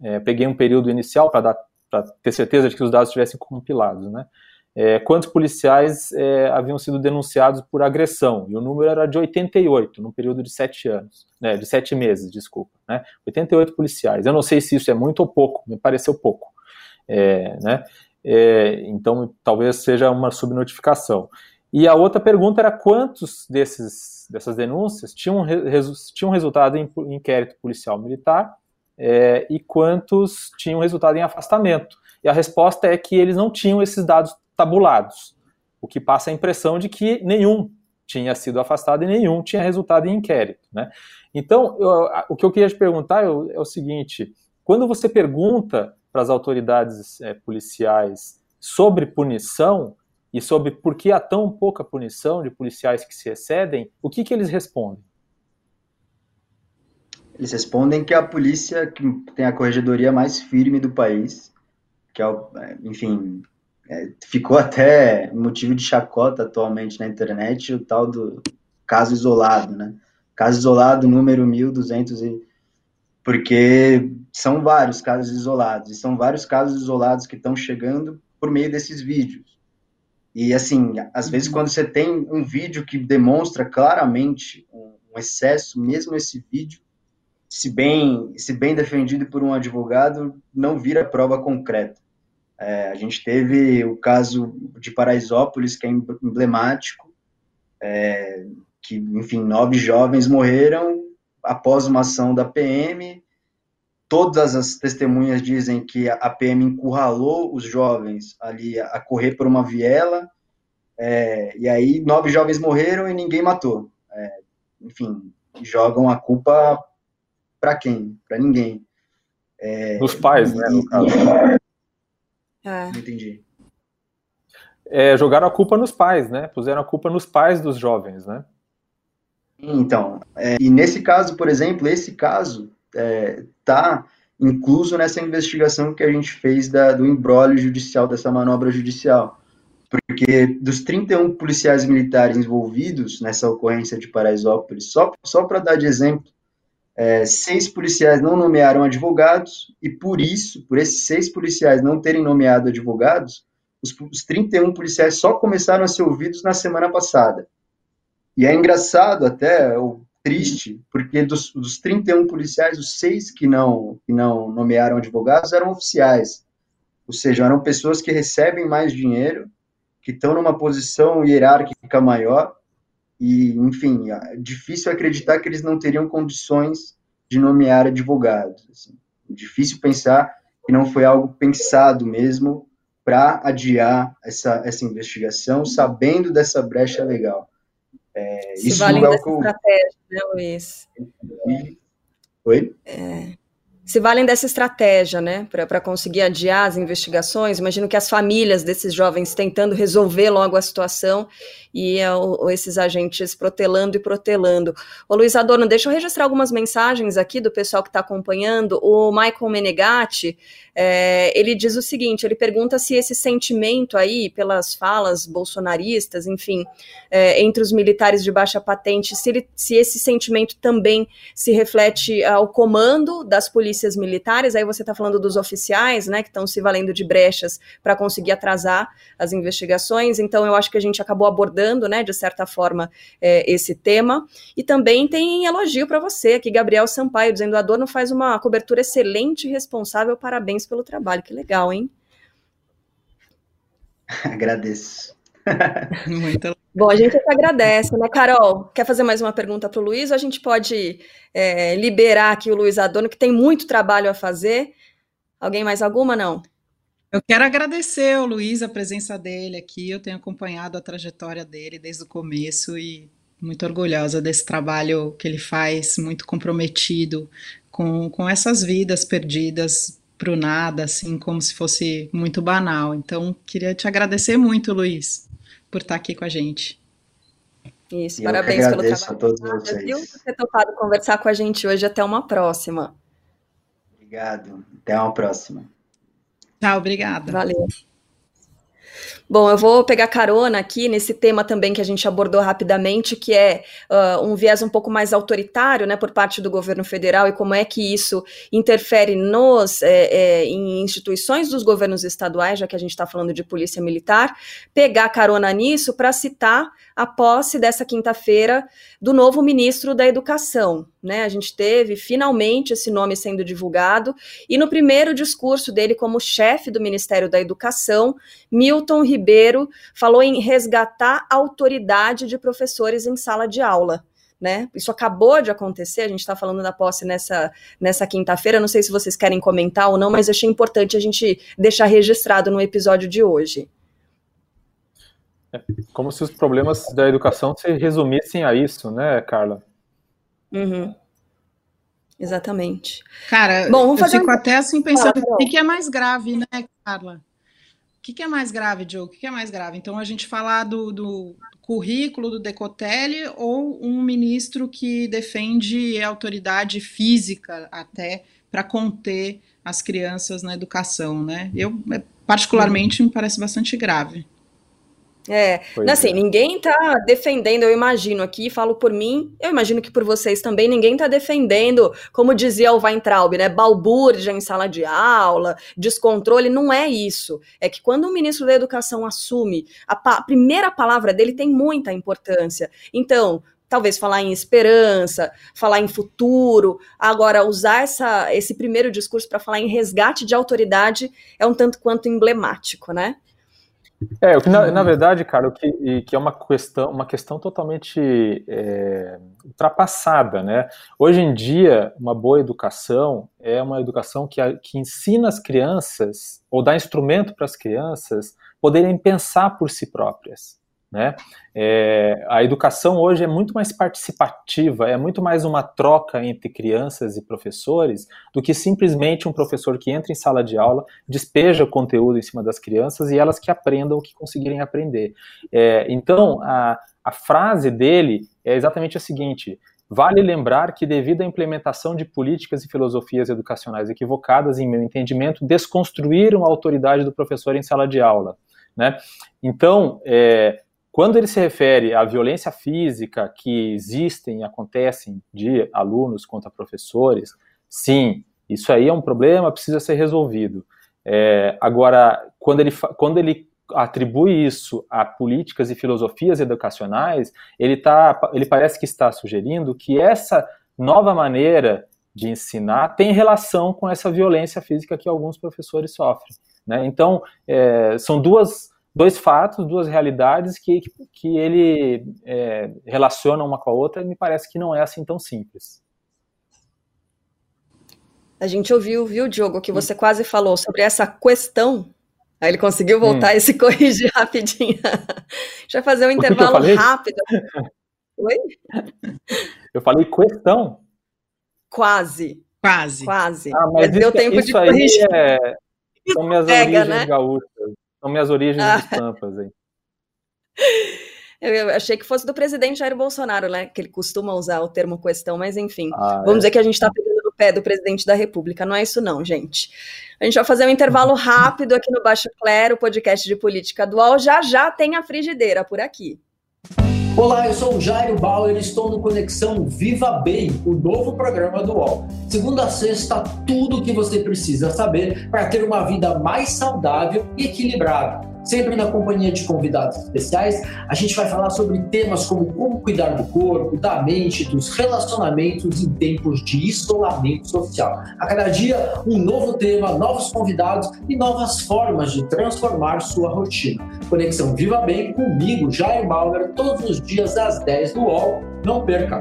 é, peguei um período inicial para ter certeza de que os dados estivessem compilados, né? É, quantos policiais é, haviam sido denunciados por agressão, e o número era de 88, num período de sete anos, né, de sete meses, desculpa, né, 88 policiais. Eu não sei se isso é muito ou pouco, me pareceu pouco, é, né, é, então talvez seja uma subnotificação. E a outra pergunta era quantos desses, dessas denúncias tinham, resu tinham resultado em inquérito policial militar é, e quantos tinham resultado em afastamento. E a resposta é que eles não tinham esses dados tabulados, o que passa a impressão de que nenhum tinha sido afastado e nenhum tinha resultado em inquérito. Né? Então, eu, o que eu queria te perguntar é o, é o seguinte: quando você pergunta para as autoridades é, policiais sobre punição e sobre por que há tão pouca punição de policiais que se excedem, o que, que eles respondem? Eles respondem que a polícia que tem a corregedoria mais firme do país, que é, é enfim, ficou até motivo de chacota atualmente na internet o tal do caso isolado, né? Caso isolado número 1200 e porque são vários casos isolados e são vários casos isolados que estão chegando por meio desses vídeos. E assim, às vezes quando você tem um vídeo que demonstra claramente um, um excesso, mesmo esse vídeo, se bem se bem defendido por um advogado, não vira prova concreta. É, a gente teve o caso de Paraisópolis, que é emblemático, é, que, enfim, nove jovens morreram após uma ação da PM. Todas as testemunhas dizem que a PM encurralou os jovens ali a correr por uma viela, é, e aí nove jovens morreram e ninguém matou. É, enfim, jogam a culpa para quem? Para ninguém. É, Os pais, né, no caso. É. Entendi. É, jogaram a culpa nos pais, né? Puseram a culpa nos pais dos jovens, né? Então, é, e nesse caso, por exemplo, esse caso está é, incluso nessa investigação que a gente fez da, do embrólio judicial, dessa manobra judicial. Porque dos 31 policiais militares envolvidos nessa ocorrência de Paraisópolis, só, só para dar de exemplo, é, seis policiais não nomearam advogados, e por isso, por esses seis policiais não terem nomeado advogados, os, os 31 policiais só começaram a ser ouvidos na semana passada. E é engraçado até, ou triste, porque dos, dos 31 policiais, os seis que não, que não nomearam advogados eram oficiais. Ou seja, eram pessoas que recebem mais dinheiro, que estão numa posição hierárquica maior, e, enfim, é difícil acreditar que eles não teriam condições de nomear advogados. Assim. Difícil pensar que não foi algo pensado mesmo para adiar essa, essa investigação, sabendo dessa brecha legal. É, Se isso vale é dessa estratégia, né, Luiz? Oi? É se valem dessa estratégia, né, para conseguir adiar as investigações. Imagino que as famílias desses jovens tentando resolver logo a situação e é, esses agentes protelando e protelando. Ô Luiz Adorno, deixa eu registrar algumas mensagens aqui do pessoal que está acompanhando. O Michael Menegatti, é, ele diz o seguinte: ele pergunta se esse sentimento aí, pelas falas bolsonaristas, enfim, é, entre os militares de baixa patente, se, ele, se esse sentimento também se reflete ao comando das polícias polícias militares, aí você está falando dos oficiais, né, que estão se valendo de brechas para conseguir atrasar as investigações. Então, eu acho que a gente acabou abordando, né, de certa forma, é, esse tema. E também tem elogio para você aqui, Gabriel Sampaio, dizendo: a Adorno faz uma cobertura excelente e responsável. Parabéns pelo trabalho. Que legal, hein? Agradeço. Muito Bom, a gente que agradece, né, Carol? Quer fazer mais uma pergunta para o Luiz? Ou a gente pode é, liberar aqui o Luiz Adorno, que tem muito trabalho a fazer. Alguém mais alguma? Não? Eu quero agradecer ao Luiz a presença dele aqui. Eu tenho acompanhado a trajetória dele desde o começo e muito orgulhosa desse trabalho que ele faz, muito comprometido com, com essas vidas perdidas para o nada, assim, como se fosse muito banal. Então, queria te agradecer muito, Luiz, por estar aqui com a gente. Isso, parabéns pelo trabalho. A todos vocês. Viu, por ter topado conversar com a gente hoje. Até uma próxima. Obrigado. Até uma próxima. Tchau, obrigada. Valeu. Bom, eu vou pegar carona aqui nesse tema também que a gente abordou rapidamente, que é uh, um viés um pouco mais autoritário, né, por parte do governo federal e como é que isso interfere nos é, é, em instituições dos governos estaduais, já que a gente está falando de polícia militar, pegar carona nisso para citar a posse dessa quinta-feira do novo ministro da Educação. Né? A gente teve finalmente esse nome sendo divulgado, e no primeiro discurso dele como chefe do Ministério da Educação, Milton Ribeiro falou em resgatar a autoridade de professores em sala de aula. Né? Isso acabou de acontecer, a gente está falando da posse nessa, nessa quinta-feira. Não sei se vocês querem comentar ou não, mas achei importante a gente deixar registrado no episódio de hoje. É, como se os problemas da educação se resumissem a isso, né, Carla? Uhum. Exatamente. Cara, Bom, vamos fazer eu fico um... até assim pensando, o que é mais grave, né, Carla? O que é mais grave, Joe? O que é mais grave? Então, a gente falar do, do currículo do Decotelli ou um ministro que defende a autoridade física até para conter as crianças na educação, né? Eu, particularmente, me parece bastante grave. É, pois assim, é. ninguém tá defendendo, eu imagino aqui, falo por mim, eu imagino que por vocês também, ninguém tá defendendo, como dizia o Weintraub, né, balbúrdia em sala de aula, descontrole, não é isso. É que quando o ministro da Educação assume, a, pa a primeira palavra dele tem muita importância. Então, talvez falar em esperança, falar em futuro. Agora, usar essa, esse primeiro discurso para falar em resgate de autoridade é um tanto quanto emblemático, né? É, o que na, na, verdade, cara, o que, que é uma questão, uma questão totalmente é, ultrapassada, né? Hoje em dia, uma boa educação é uma educação que, que ensina as crianças, ou dá instrumento para as crianças poderem pensar por si próprias. Né? É, a educação hoje é muito mais participativa, é muito mais uma troca entre crianças e professores do que simplesmente um professor que entra em sala de aula, despeja o conteúdo em cima das crianças e elas que aprendam o que conseguirem aprender. É, então, a, a frase dele é exatamente a seguinte: Vale lembrar que, devido à implementação de políticas e filosofias educacionais equivocadas, em meu entendimento, desconstruíram a autoridade do professor em sala de aula. Né? Então, é, quando ele se refere à violência física que existem e acontecem de alunos contra professores, sim, isso aí é um problema, precisa ser resolvido. É, agora, quando ele, quando ele atribui isso a políticas e filosofias educacionais, ele, tá, ele parece que está sugerindo que essa nova maneira de ensinar tem relação com essa violência física que alguns professores sofrem. Né? Então, é, são duas dois fatos, duas realidades que, que ele é, relaciona uma com a outra e me parece que não é assim tão simples. A gente ouviu, viu, Diogo, que você quase falou sobre essa questão. Aí ele conseguiu voltar hum. e se corrigir rapidinho. Deixa eu fazer um intervalo rápido. Oi? Eu falei questão. Quase. Quase. Quase. Ah, mas, mas deu tempo de corrigir. É, são minhas Pega, origens né? gaúchas. São minhas origens ah. de Pampas aí. Eu achei que fosse do presidente Jair Bolsonaro, né? Que ele costuma usar o termo questão, mas enfim. Ah, vamos é. dizer que a gente está pegando no pé do presidente da República. Não é isso, não, gente. A gente vai fazer um intervalo rápido aqui no Baixo Clero, podcast de política dual. Já já tem a frigideira por aqui. Olá, eu sou o Jairo Bauer e estou no Conexão Viva Bem, o novo programa do UOL. Segunda a sexta, tudo o que você precisa saber para ter uma vida mais saudável e equilibrada sempre na companhia de convidados especiais. A gente vai falar sobre temas como como cuidar do corpo, da mente, dos relacionamentos em tempos de isolamento social. A cada dia, um novo tema, novos convidados e novas formas de transformar sua rotina. Conexão Viva Bem comigo, Jair Bauer, todos os dias às 10 do UOL. Não perca!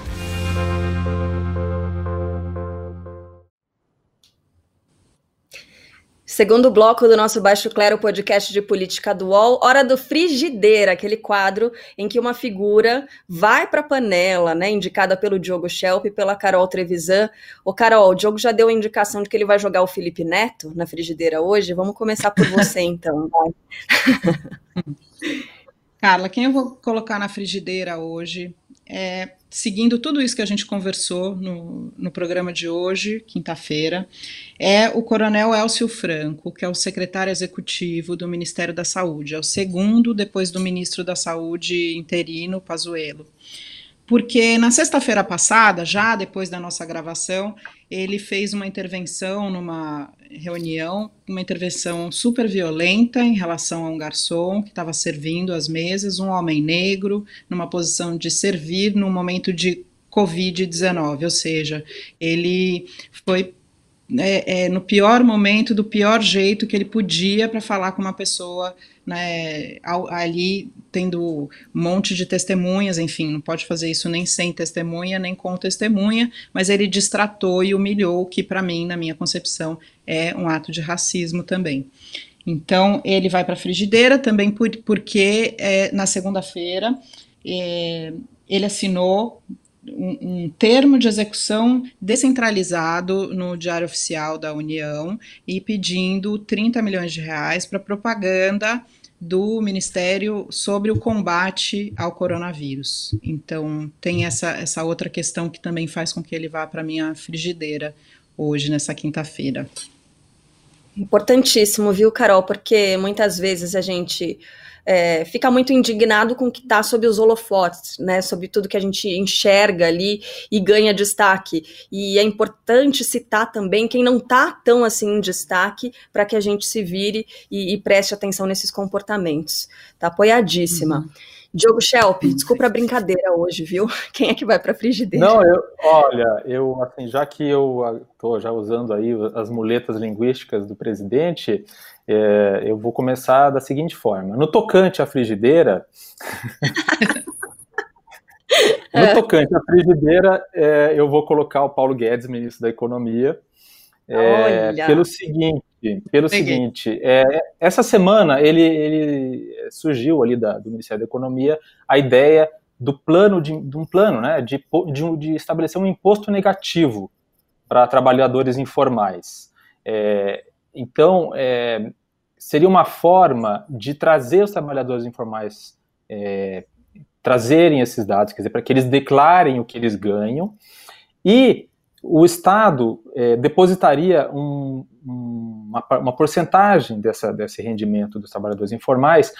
Segundo bloco do nosso Baixo Clero podcast de política do UOL, hora do frigideira, aquele quadro em que uma figura vai para a panela, né, indicada pelo Diogo Schelp e pela Carol Trevisan. O Carol, o Diogo já deu a indicação de que ele vai jogar o Felipe Neto na frigideira hoje. Vamos começar por você então. Carla, quem eu vou colocar na frigideira hoje é seguindo tudo isso que a gente conversou no, no programa de hoje, quinta-feira, é o Coronel Elcio Franco, que é o secretário executivo do Ministério da Saúde, é o segundo depois do ministro da Saúde interino, Pazuello porque na sexta-feira passada, já depois da nossa gravação, ele fez uma intervenção numa reunião, uma intervenção super violenta em relação a um garçom que estava servindo as mesas, um homem negro, numa posição de servir num momento de Covid-19, ou seja, ele foi é, é, no pior momento, do pior jeito que ele podia para falar com uma pessoa né, ali tendo um monte de testemunhas, enfim, não pode fazer isso nem sem testemunha, nem com testemunha, mas ele distratou e humilhou, que para mim, na minha concepção, é um ato de racismo também. Então, ele vai para a frigideira também por, porque é, na segunda-feira é, ele assinou um, um, termo de execução descentralizado no Diário Oficial da União e pedindo 30 milhões de reais para propaganda do Ministério sobre o combate ao coronavírus. Então, tem essa, essa outra questão que também faz com que ele vá para a minha frigideira hoje, nessa quinta-feira. Importantíssimo, viu, Carol? Porque muitas vezes a gente é, fica muito indignado com o que está sob os holofotes, né, sobre tudo que a gente enxerga ali e ganha destaque. E é importante citar também quem não está tão assim em destaque para que a gente se vire e, e, preste atenção nesses comportamentos. Tá apoiadíssima. Uhum. Diogo Schelp, desculpa a brincadeira hoje, viu? Quem é que vai para a frigideira? Não, eu, olha, eu assim, já que eu estou já usando aí as muletas linguísticas do presidente, é, eu vou começar da seguinte forma. No tocante à frigideira. no é. tocante à frigideira, é, eu vou colocar o Paulo Guedes, ministro da Economia, é, pelo seguinte, pelo seguinte, é, essa semana ele, ele surgiu ali da, do Ministério da Economia a ideia do plano de, de um plano, né, de, de, de, estabelecer um imposto negativo para trabalhadores informais. É, então, é, seria uma forma de trazer os trabalhadores informais, é, trazerem esses dados, quer dizer, para que eles declarem o que eles ganham, e o Estado é, depositaria um, uma, uma porcentagem dessa, desse rendimento dos trabalhadores informais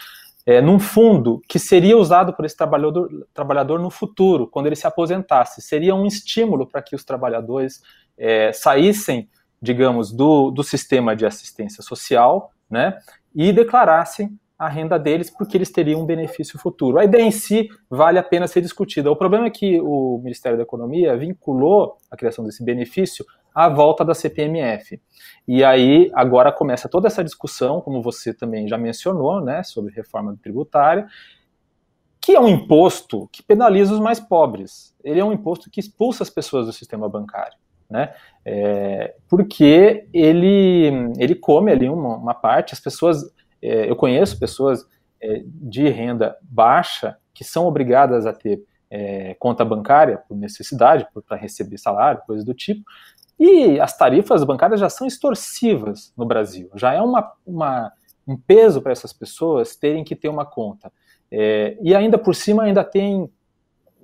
é, num fundo que seria usado por esse trabalhador, trabalhador no futuro, quando ele se aposentasse. Seria um estímulo para que os trabalhadores é, saíssem, digamos, do, do sistema de assistência social né, e declarassem a renda deles porque eles teriam um benefício futuro. A ideia em si vale a pena ser discutida. O problema é que o Ministério da Economia vinculou a criação desse benefício à volta da CPMF. E aí agora começa toda essa discussão, como você também já mencionou, né, sobre reforma tributária, que é um imposto que penaliza os mais pobres. Ele é um imposto que expulsa as pessoas do sistema bancário né? É, porque ele, ele come ali uma, uma parte, as pessoas, é, eu conheço pessoas é, de renda baixa que são obrigadas a ter é, conta bancária por necessidade, para receber salário, coisas do tipo, e as tarifas bancárias já são extorsivas no Brasil, já é uma, uma um peso para essas pessoas terem que ter uma conta. É, e ainda por cima ainda tem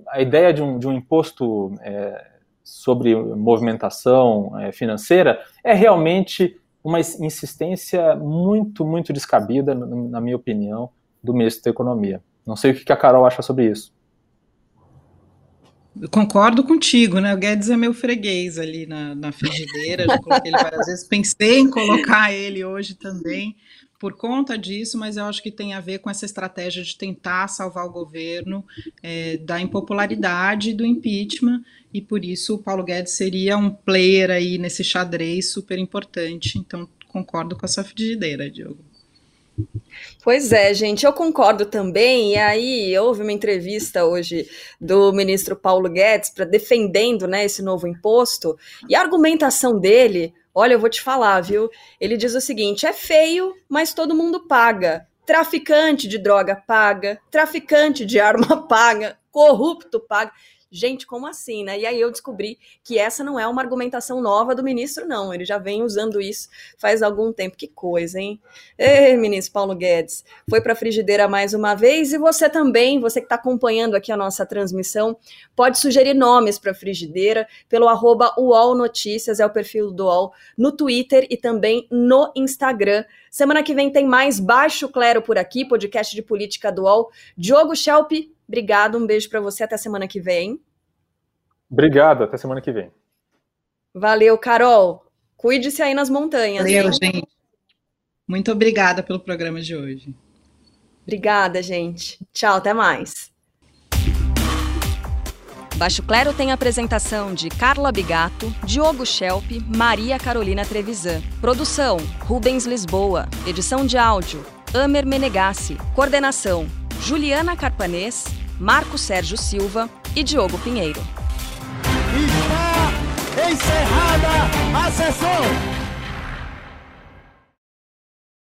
a ideia de um, de um imposto é, sobre movimentação é, financeira é realmente uma insistência muito, muito descabida, na minha opinião, do ministro da Economia. Não sei o que a Carol acha sobre isso. Eu concordo contigo, né? O Guedes é meu freguês ali na, na frigideira, já coloquei ele várias vezes. Pensei em colocar ele hoje também por conta disso, mas eu acho que tem a ver com essa estratégia de tentar salvar o governo é, da impopularidade do impeachment, e por isso o Paulo Guedes seria um player aí nesse xadrez super importante. Então, concordo com essa frigideira, Diogo. Pois é, gente, eu concordo também. E aí houve uma entrevista hoje do ministro Paulo Guedes para defendendo né, esse novo imposto. E a argumentação dele, olha, eu vou te falar, viu? Ele diz o seguinte: é feio, mas todo mundo paga. Traficante de droga paga, traficante de arma paga, corrupto paga. Gente, como assim, né? E aí eu descobri que essa não é uma argumentação nova do ministro, não. Ele já vem usando isso faz algum tempo. Que coisa, hein? Ei, ministro Paulo Guedes, foi para a frigideira mais uma vez e você também, você que está acompanhando aqui a nossa transmissão, pode sugerir nomes para a frigideira pelo arroba é o perfil do UOL, no Twitter e também no Instagram. Semana que vem tem mais Baixo Clero por aqui, podcast de política do UOL. Diogo Schelp, Obrigado, um beijo para você, até semana que vem. Obrigado, até semana que vem. Valeu, Carol. Cuide-se aí nas montanhas. Valeu, hein? gente. Muito obrigada pelo programa de hoje. Obrigada, gente. Tchau, até mais. Baixo Clero tem a apresentação de Carla Bigato, Diogo Schelp, Maria Carolina Trevisan. Produção: Rubens Lisboa. Edição de áudio: Amer Menegassi. Coordenação: Juliana Carpanês, Marco Sérgio Silva e Diogo Pinheiro. Está encerrada a sessão!